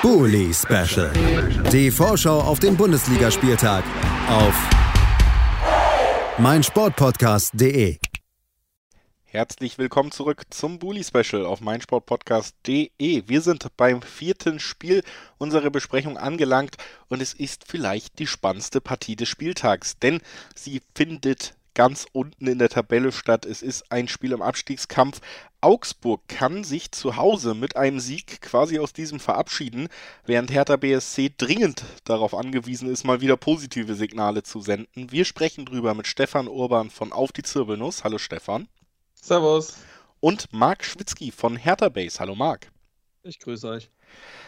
Bully Special. Die Vorschau auf den Bundesligaspieltag auf meinsportpodcast.de. Herzlich willkommen zurück zum Bully Special auf meinsportpodcast.de. Wir sind beim vierten Spiel unserer Besprechung angelangt und es ist vielleicht die spannendste Partie des Spieltags, denn sie findet ganz unten in der Tabelle statt. Es ist ein Spiel im Abstiegskampf. Augsburg kann sich zu Hause mit einem Sieg quasi aus diesem verabschieden, während Hertha BSC dringend darauf angewiesen ist, mal wieder positive Signale zu senden. Wir sprechen drüber mit Stefan Urban von Auf die Zirbelnuss. Hallo Stefan. Servus. Und Marc Schwitzky von Hertha Base. Hallo Marc. Ich grüße euch.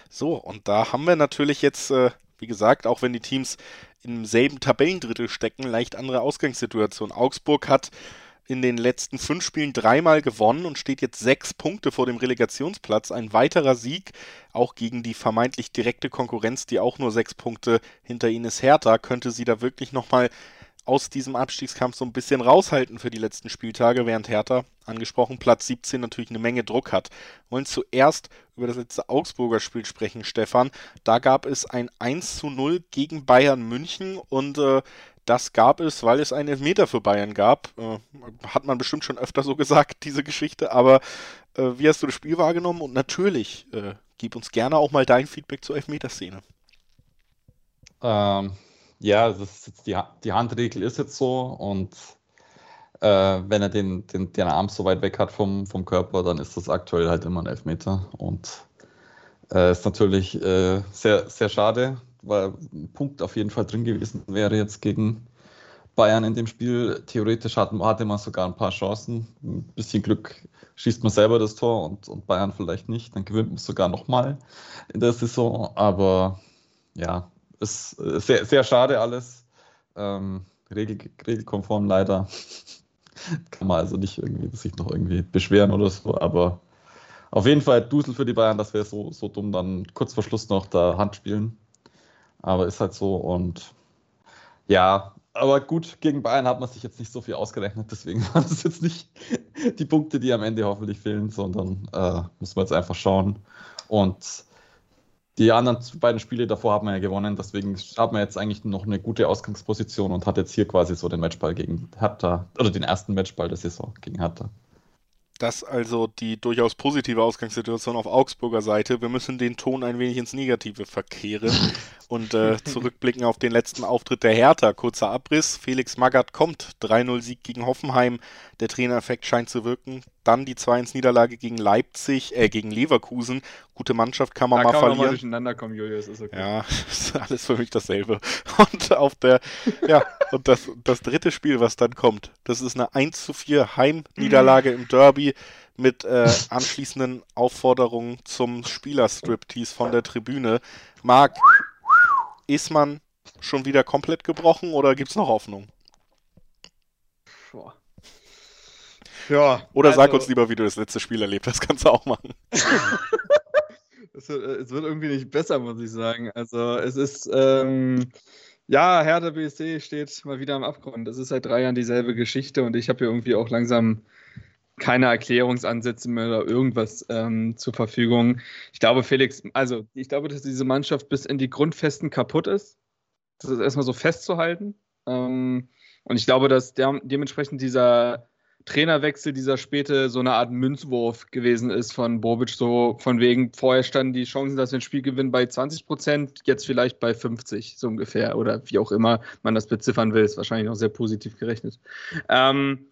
So, und da haben wir natürlich jetzt, äh, wie gesagt, auch wenn die Teams im selben Tabellendrittel stecken, leicht andere Ausgangssituation. Augsburg hat in den letzten fünf Spielen dreimal gewonnen und steht jetzt sechs Punkte vor dem Relegationsplatz. Ein weiterer Sieg, auch gegen die vermeintlich direkte Konkurrenz, die auch nur sechs Punkte hinter ihnen ist, Hertha, könnte sie da wirklich nochmal aus diesem Abstiegskampf so ein bisschen raushalten für die letzten Spieltage, während Hertha, angesprochen, Platz 17 natürlich eine Menge Druck hat. Wir wollen zuerst über das letzte Augsburger Spiel sprechen, Stefan. Da gab es ein 1 zu 0 gegen Bayern München und äh, das gab es, weil es einen Elfmeter für Bayern gab. Äh, hat man bestimmt schon öfter so gesagt, diese Geschichte. Aber äh, wie hast du das Spiel wahrgenommen? Und natürlich, äh, gib uns gerne auch mal dein Feedback zur Elfmeterszene. Ähm, ja, das ist die, die Handregel ist jetzt so und äh, wenn er den, den, den Arm so weit weg hat vom, vom Körper, dann ist das aktuell halt immer ein Elfmeter und äh, ist natürlich äh, sehr, sehr schade, weil ein Punkt auf jeden Fall drin gewesen wäre jetzt gegen Bayern in dem Spiel. Theoretisch hat, hatte man sogar ein paar Chancen. Ein bisschen Glück schießt man selber das Tor und, und Bayern vielleicht nicht. Dann gewinnt man sogar nochmal in der Saison. Aber ja, ist sehr, sehr schade alles. Ähm, regel, regelkonform leider. Kann man also nicht irgendwie sich noch irgendwie beschweren oder so, aber auf jeden Fall Dusel für die Bayern, das wäre so, so dumm, dann kurz vor Schluss noch da Hand spielen. Aber ist halt so und ja, aber gut, gegen Bayern hat man sich jetzt nicht so viel ausgerechnet, deswegen waren es jetzt nicht die Punkte, die am Ende hoffentlich fehlen, sondern äh, müssen wir jetzt einfach schauen. Und die anderen beiden Spiele davor haben wir ja gewonnen, deswegen hat man jetzt eigentlich noch eine gute Ausgangsposition und hat jetzt hier quasi so den Matchball gegen Hertha, oder den ersten Matchball der Saison gegen Hertha. Das also die durchaus positive Ausgangssituation auf Augsburger Seite. Wir müssen den Ton ein wenig ins Negative verkehren und äh, zurückblicken auf den letzten Auftritt der Hertha. Kurzer Abriss. Felix Magath kommt. 3-0-Sieg gegen Hoffenheim. Der Trainereffekt scheint zu wirken. Dann die 2-1-Niederlage gegen Leipzig, äh, gegen Leverkusen. Gute Mannschaft kann man da mal kann verlieren. Man mal durcheinander kommen, Julius, ist okay. Ja, ist alles für mich dasselbe. Und auf der, ja, und das, das dritte Spiel, was dann kommt, das ist eine 1 zu 4 Heimniederlage im Derby mit äh, anschließenden Aufforderungen zum Spielerstriptease von der Tribüne. Marc, ist man schon wieder komplett gebrochen oder gibt es noch Hoffnung? Boah. Ja. Oder also, sag uns lieber, wie du das letzte Spiel erlebt hast, kannst du auch machen. es, wird, es, wird, irgendwie nicht besser, muss ich sagen. Also es ist, ähm, ja, Hertha BSC steht mal wieder am Abgrund. Das ist seit drei Jahren dieselbe Geschichte und ich habe hier irgendwie auch langsam keine Erklärungsansätze mehr oder irgendwas ähm, zur Verfügung. Ich glaube, Felix, also ich glaube, dass diese Mannschaft bis in die Grundfesten kaputt ist. Das ist erstmal so festzuhalten. Ähm, und ich glaube, dass der, dementsprechend dieser Trainerwechsel, dieser späte, so eine Art Münzwurf gewesen ist von Bobic, so von wegen, vorher standen die Chancen, dass wir ein Spiel gewinnen, bei 20 Prozent, jetzt vielleicht bei 50, so ungefähr, oder wie auch immer man das beziffern will, ist wahrscheinlich noch sehr positiv gerechnet. Ähm,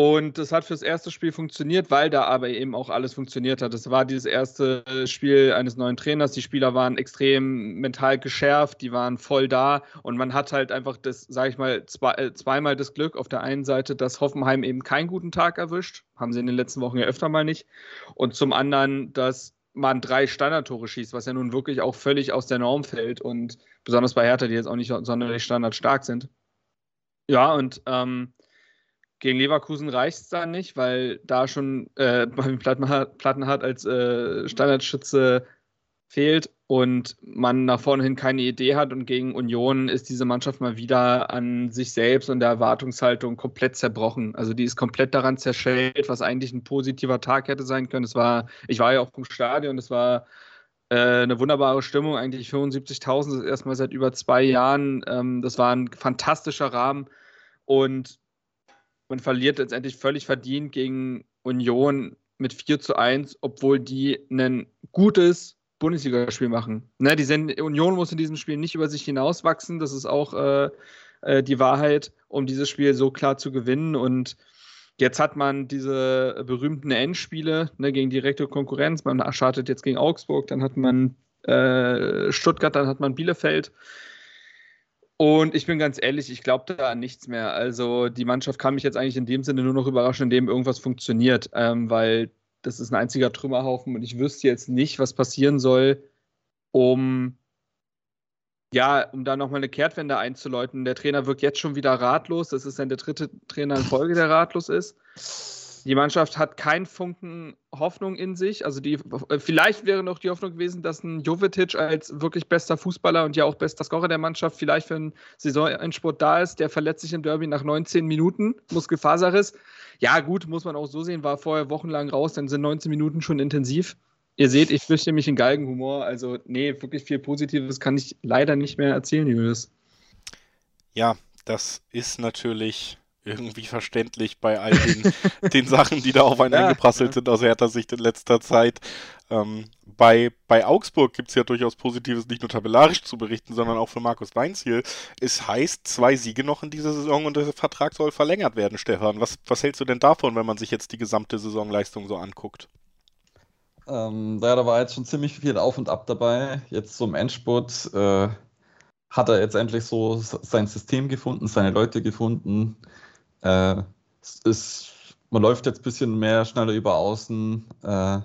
und das hat fürs erste Spiel funktioniert, weil da aber eben auch alles funktioniert hat. Es war dieses erste Spiel eines neuen Trainers. Die Spieler waren extrem mental geschärft, die waren voll da und man hat halt einfach das, sage ich mal, zwei, äh, zweimal das Glück auf der einen Seite, dass Hoffenheim eben keinen guten Tag erwischt. Haben sie in den letzten Wochen ja öfter mal nicht. Und zum anderen, dass man drei Standardtore schießt, was ja nun wirklich auch völlig aus der Norm fällt und besonders bei Hertha, die jetzt auch nicht sonderlich standardstark sind. Ja, und ähm, gegen Leverkusen reicht es da nicht, weil da schon äh, Plattenhardt als äh, Standardschütze fehlt und man nach vorne hin keine Idee hat. Und gegen Union ist diese Mannschaft mal wieder an sich selbst und der Erwartungshaltung komplett zerbrochen. Also die ist komplett daran zerschellt, was eigentlich ein positiver Tag hätte sein können. Es war, ich war ja auch im Stadion, es war Äh, eine wunderbare Stimmung, eigentlich 75.000 das erstmal seit über zwei Jahren. Ähm, das war ein fantastischer Rahmen und man verliert letztendlich völlig verdient gegen Union mit 4 zu 1, obwohl die ein gutes Bundesligaspiel machen. Ne, die sind, Union muss in diesem Spiel nicht über sich hinauswachsen, das ist auch äh, äh, die Wahrheit, um dieses Spiel so klar zu gewinnen und Jetzt hat man diese berühmten Endspiele ne, gegen direkte Konkurrenz. Man startet jetzt gegen Augsburg, dann hat man äh, Stuttgart, dann hat man Bielefeld. Und ich bin ganz ehrlich, ich glaube da an nichts mehr. Also die Mannschaft kann mich jetzt eigentlich in dem Sinne nur noch überraschen, indem irgendwas funktioniert, ähm, weil das ist ein einziger Trümmerhaufen und ich wüsste jetzt nicht, was passieren soll, um ja, um da nochmal eine Kehrtwende einzuläuten. Der Trainer wirkt jetzt schon wieder ratlos. Das ist dann der dritte Trainer in Folge, der ratlos ist. Die Mannschaft hat keinen Funken Hoffnung in sich. Also die, vielleicht wäre noch die Hoffnung gewesen, dass ein Jovetic als wirklich bester Fußballer und ja auch bester Scorer der Mannschaft vielleicht für einen Saisonendsport da ist. Der verletzt sich im Derby nach 19 Minuten, Muskelfaserriss. Ja gut, muss man auch so sehen, war vorher wochenlang raus, dann sind 19 Minuten schon intensiv. Ihr seht, ich flüchte mich in Galgenhumor. Also, nee, wirklich viel Positives kann ich leider nicht mehr erzählen, Julius. Ja, das ist natürlich irgendwie verständlich bei all den, den Sachen, die da auf einen ja, eingeprasselt ja. sind aus härter Sicht in letzter Zeit. Ähm, bei, bei Augsburg gibt es ja durchaus Positives, nicht nur tabellarisch zu berichten, sondern auch für Markus Weinziel. Es heißt, zwei Siege noch in dieser Saison und der Vertrag soll verlängert werden, Stefan. Was, was hältst du denn davon, wenn man sich jetzt die gesamte Saisonleistung so anguckt? Ähm, ja, da war jetzt schon ziemlich viel Auf und Ab dabei. Jetzt zum Endspurt äh, hat er jetzt endlich so sein System gefunden, seine Leute gefunden. Äh, ist, man läuft jetzt ein bisschen mehr schneller über außen. Äh,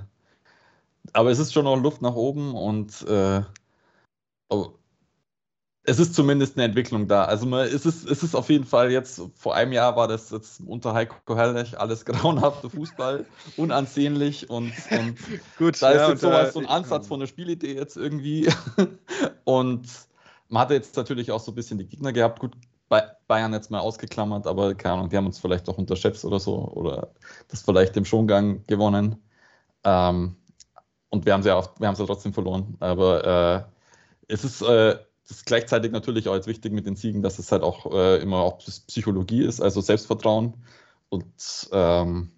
aber es ist schon noch Luft nach oben und äh, es ist zumindest eine Entwicklung da. Also man, es, ist, es ist auf jeden Fall jetzt, vor einem Jahr war das jetzt unter Heiko Herrlich alles grauenhafter Fußball, unansehnlich und, und Gut, da ja, ist jetzt sowas, so ein Ansatz von der Spielidee jetzt irgendwie. und man hatte jetzt natürlich auch so ein bisschen die Gegner gehabt. Gut, Bayern jetzt mal ausgeklammert, aber keine Ahnung, die haben uns vielleicht auch unterschätzt oder so oder das vielleicht im Schongang gewonnen. Ähm, und wir haben sie ja, wir haben sie trotzdem verloren. Aber äh, es ist äh, ist gleichzeitig natürlich auch jetzt wichtig mit den Siegen, dass es halt auch äh, immer auch Psychologie ist, also Selbstvertrauen. Und ähm,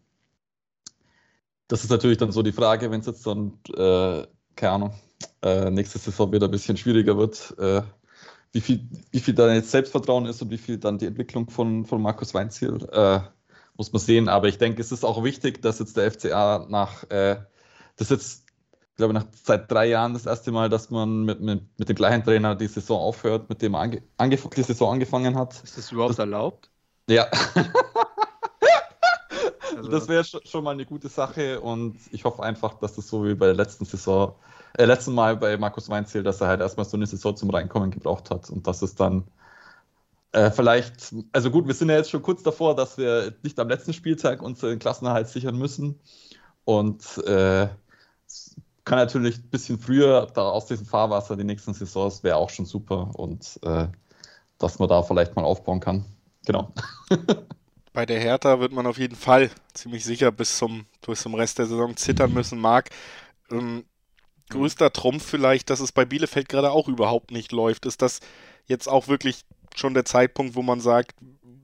das ist natürlich dann so die Frage, wenn es jetzt dann, äh, keine Ahnung, äh, nächste Saison wieder ein bisschen schwieriger wird, äh, wie, viel, wie viel dann jetzt Selbstvertrauen ist und wie viel dann die Entwicklung von, von Markus Weinziel, äh, muss man sehen. Aber ich denke, es ist auch wichtig, dass jetzt der FCA nach, äh, das jetzt ich glaube, nach seit drei Jahren das erste Mal, dass man mit, mit, mit dem gleichen Trainer die Saison aufhört, mit dem er ange, ange, die Saison angefangen hat. Ist das überhaupt das, erlaubt? Ja. also. Das wäre schon mal eine gute Sache und ich hoffe einfach, dass das so wie bei der letzten Saison, äh, letzten Mal bei Markus Weinziel, dass er halt erstmal so eine Saison zum Reinkommen gebraucht hat und dass es dann äh, vielleicht, also gut, wir sind ja jetzt schon kurz davor, dass wir nicht am letzten Spieltag unseren Klassenerhalt sichern müssen und äh, kann natürlich ein bisschen früher da aus diesem Fahrwasser die nächsten Saisons wäre auch schon super und äh, dass man da vielleicht mal aufbauen kann. Genau. Bei der Hertha wird man auf jeden Fall ziemlich sicher bis zum, bis zum Rest der Saison zittern müssen. Marc, ähm, größter Trumpf vielleicht, dass es bei Bielefeld gerade auch überhaupt nicht läuft. Ist das jetzt auch wirklich schon der Zeitpunkt, wo man sagt,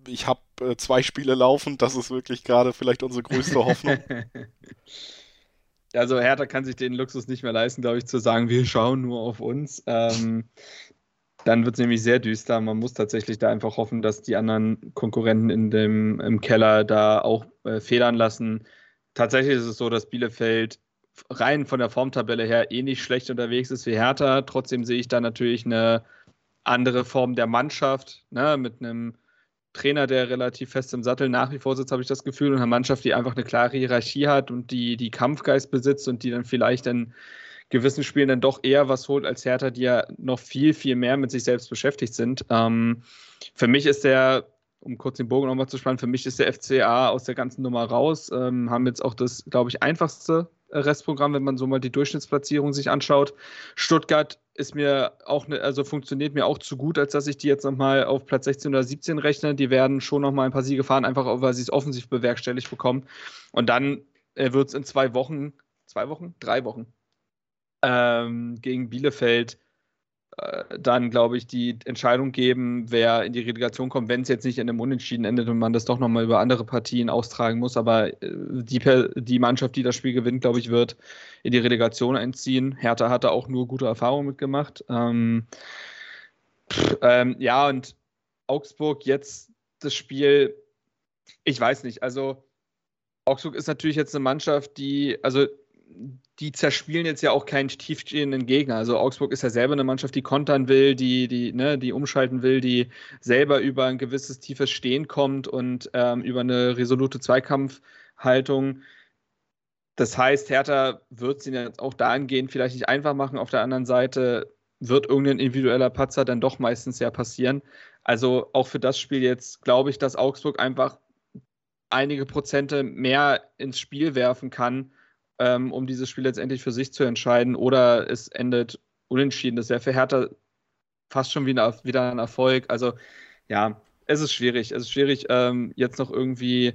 ich habe äh, zwei Spiele laufen, das ist wirklich gerade vielleicht unsere größte Hoffnung? also Hertha kann sich den Luxus nicht mehr leisten, glaube ich, zu sagen, wir schauen nur auf uns. Ähm, dann wird es nämlich sehr düster. Man muss tatsächlich da einfach hoffen, dass die anderen Konkurrenten in dem, im Keller da auch äh, federn lassen. Tatsächlich ist es so, dass Bielefeld rein von der Formtabelle her eh nicht schlecht unterwegs ist wie Hertha. Trotzdem sehe ich da natürlich eine andere Form der Mannschaft, ne, mit einem Trainer, der relativ fest im Sattel nach wie vor sitzt, habe ich das Gefühl, und eine Mannschaft, die einfach eine klare Hierarchie hat und die, die Kampfgeist besitzt und die dann vielleicht in gewissen Spielen dann doch eher was holt als Hertha, die ja noch viel, viel mehr mit sich selbst beschäftigt sind. Ähm, für mich ist der, um kurz den Bogen nochmal zu spannen, für mich ist der FCA aus der ganzen Nummer raus, ähm, haben jetzt auch das, glaube ich, einfachste Restprogramm, wenn man so mal die Durchschnittsplatzierung sich anschaut. Stuttgart ist mir auch, ne, also funktioniert mir auch zu gut, als dass ich die jetzt nochmal auf Platz 16 oder 17 rechne. Die werden schon nochmal ein paar Siege fahren, einfach weil sie es offensiv bewerkstelligt bekommen. Und dann äh, wird es in zwei Wochen, zwei Wochen, drei Wochen, ähm, gegen Bielefeld äh, dann, glaube ich, die Entscheidung geben, wer in die Relegation kommt, wenn es jetzt nicht in einem Unentschieden endet und man das doch nochmal über andere Partien austragen muss. Aber äh, die, die Mannschaft, die das Spiel gewinnt, glaube ich, wird in die Relegation einziehen. Hertha hatte auch nur gute Erfahrungen mitgemacht. Ähm, ähm, ja, und Augsburg jetzt das Spiel, ich weiß nicht. Also Augsburg ist natürlich jetzt eine Mannschaft, die, also die zerspielen jetzt ja auch keinen tiefstehenden Gegner. Also Augsburg ist ja selber eine Mannschaft, die kontern will, die, die, ne, die umschalten will, die selber über ein gewisses tiefes Stehen kommt und ähm, über eine resolute Zweikampfhaltung. Das heißt, Hertha wird ihnen jetzt auch dahingehend vielleicht nicht einfach machen. Auf der anderen Seite wird irgendein individueller Patzer dann doch meistens ja passieren. Also auch für das Spiel jetzt glaube ich, dass Augsburg einfach einige Prozente mehr ins Spiel werfen kann ähm, um dieses Spiel letztendlich für sich zu entscheiden. Oder es endet unentschieden. Das wäre für Hertha fast schon wieder, wieder ein Erfolg. Also ja, es ist schwierig. Es ist schwierig, ähm, jetzt noch irgendwie,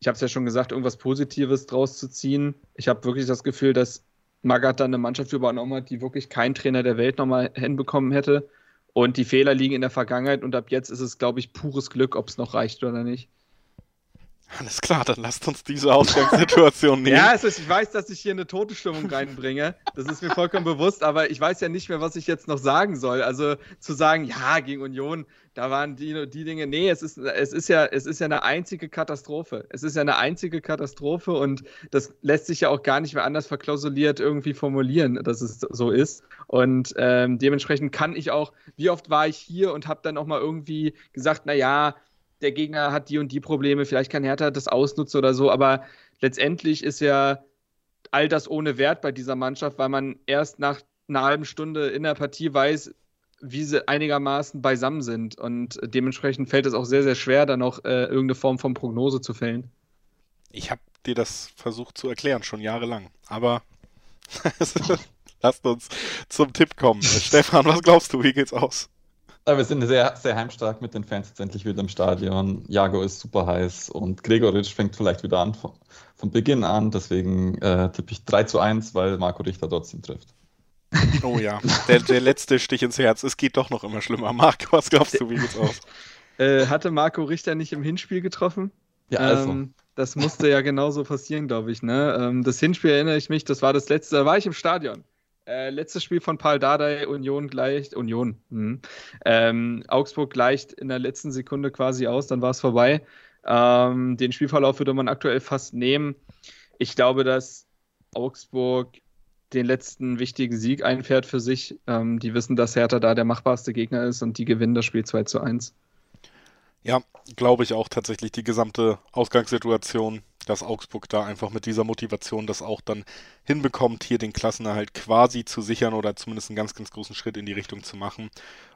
ich habe es ja schon gesagt, irgendwas Positives draus zu ziehen. Ich habe wirklich das Gefühl, dass Magath dann eine Mannschaft übernommen hat, die wirklich kein Trainer der Welt nochmal hinbekommen hätte. Und die Fehler liegen in der Vergangenheit und ab jetzt ist es, glaube ich, pures Glück, ob es noch reicht oder nicht. Alles klar, dann lasst uns diese Ausgangssituation nehmen. ja, also ich weiß, dass ich hier eine tote Stimmung reinbringe. Das ist mir vollkommen bewusst, aber ich weiß ja nicht mehr, was ich jetzt noch sagen soll. Also zu sagen, ja, gegen Union, da waren die, die Dinge. Nee, es ist, es, ist ja, es ist ja eine einzige Katastrophe. Es ist ja eine einzige Katastrophe und das lässt sich ja auch gar nicht mehr anders verklausuliert irgendwie formulieren, dass es so ist. Und ähm, dementsprechend kann ich auch, wie oft war ich hier und habe dann auch mal irgendwie gesagt, naja, der Gegner hat die und die Probleme, vielleicht kann Hertha das ausnutzen oder so, aber letztendlich ist ja all das ohne Wert bei dieser Mannschaft, weil man erst nach einer halben Stunde in der Partie weiß, wie sie einigermaßen beisammen sind. Und dementsprechend fällt es auch sehr, sehr schwer, da noch äh, irgendeine Form von Prognose zu fällen. Ich habe dir das versucht zu erklären, schon jahrelang. Aber lasst uns zum Tipp kommen. Stefan, was glaubst du, wie geht's aus? Wir sind sehr, sehr heimstark mit den Fans jetzt endlich wieder im Stadion. Jago ist super heiß und Gregoritsch fängt vielleicht wieder an von, von Beginn an. Deswegen äh, tippe ich 3 zu 1, weil Marco Richter trotzdem trifft. Oh ja, der, der letzte Stich ins Herz. Es geht doch noch immer schlimmer. Marco, was glaubst du, wie geht's aus? Äh, hatte Marco Richter nicht im Hinspiel getroffen? Ja, also. Ähm, das musste ja genauso passieren, glaube ich. Ne? Ähm, das Hinspiel erinnere ich mich, das war das letzte, da war ich im Stadion. Äh, letztes Spiel von Paul Dardai, Union gleicht, Union, hm. ähm, Augsburg gleicht in der letzten Sekunde quasi aus, dann war es vorbei. Ähm, den Spielverlauf würde man aktuell fast nehmen. Ich glaube, dass Augsburg den letzten wichtigen Sieg einfährt für sich. Ähm, die wissen, dass Hertha da der machbarste Gegner ist und die gewinnen das Spiel 2 zu 1. Ja, glaube ich auch tatsächlich die gesamte Ausgangssituation dass Augsburg da einfach mit dieser Motivation das auch dann hinbekommt, hier den Klassenerhalt quasi zu sichern oder zumindest einen ganz, ganz großen Schritt in die Richtung zu machen.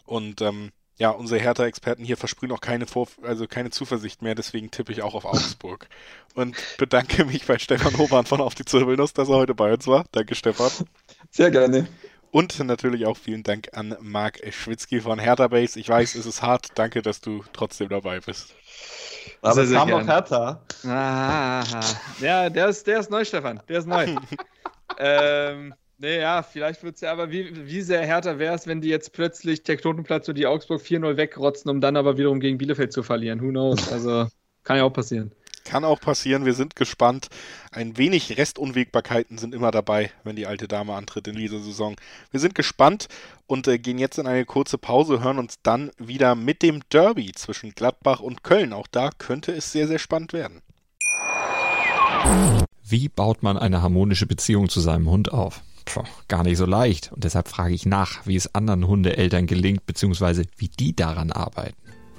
Und ähm, ja, unsere Hertha-Experten hier versprühen auch keine, Vor also keine Zuversicht mehr, deswegen tippe ich auch auf Augsburg. Und bedanke mich bei Stefan Hoban von Auf die Zirbelnuss, dass er heute bei uns war. Danke, Stefan. Sehr gerne. Und natürlich auch vielen Dank an Marc Schwitzky von Hertha Base. Ich weiß, es ist hart. Danke, dass du trotzdem dabei bist. Aber sehr, es kam noch Hertha. Ah, ja, der ist, der ist neu, Stefan. Der ist neu. ähm, nee, ja, vielleicht wird es ja, aber wie, wie sehr härter wäre es, wenn die jetzt plötzlich Tektotenplatz und die Augsburg 4-0 wegrotzen, um dann aber wiederum gegen Bielefeld zu verlieren. Who knows? Also, kann ja auch passieren. Kann auch passieren, wir sind gespannt. Ein wenig Restunwägbarkeiten sind immer dabei, wenn die alte Dame antritt in dieser Saison. Wir sind gespannt und äh, gehen jetzt in eine kurze Pause, hören uns dann wieder mit dem Derby zwischen Gladbach und Köln. Auch da könnte es sehr, sehr spannend werden. Wie baut man eine harmonische Beziehung zu seinem Hund auf? Puh, gar nicht so leicht. Und deshalb frage ich nach, wie es anderen Hundeeltern gelingt, beziehungsweise wie die daran arbeiten.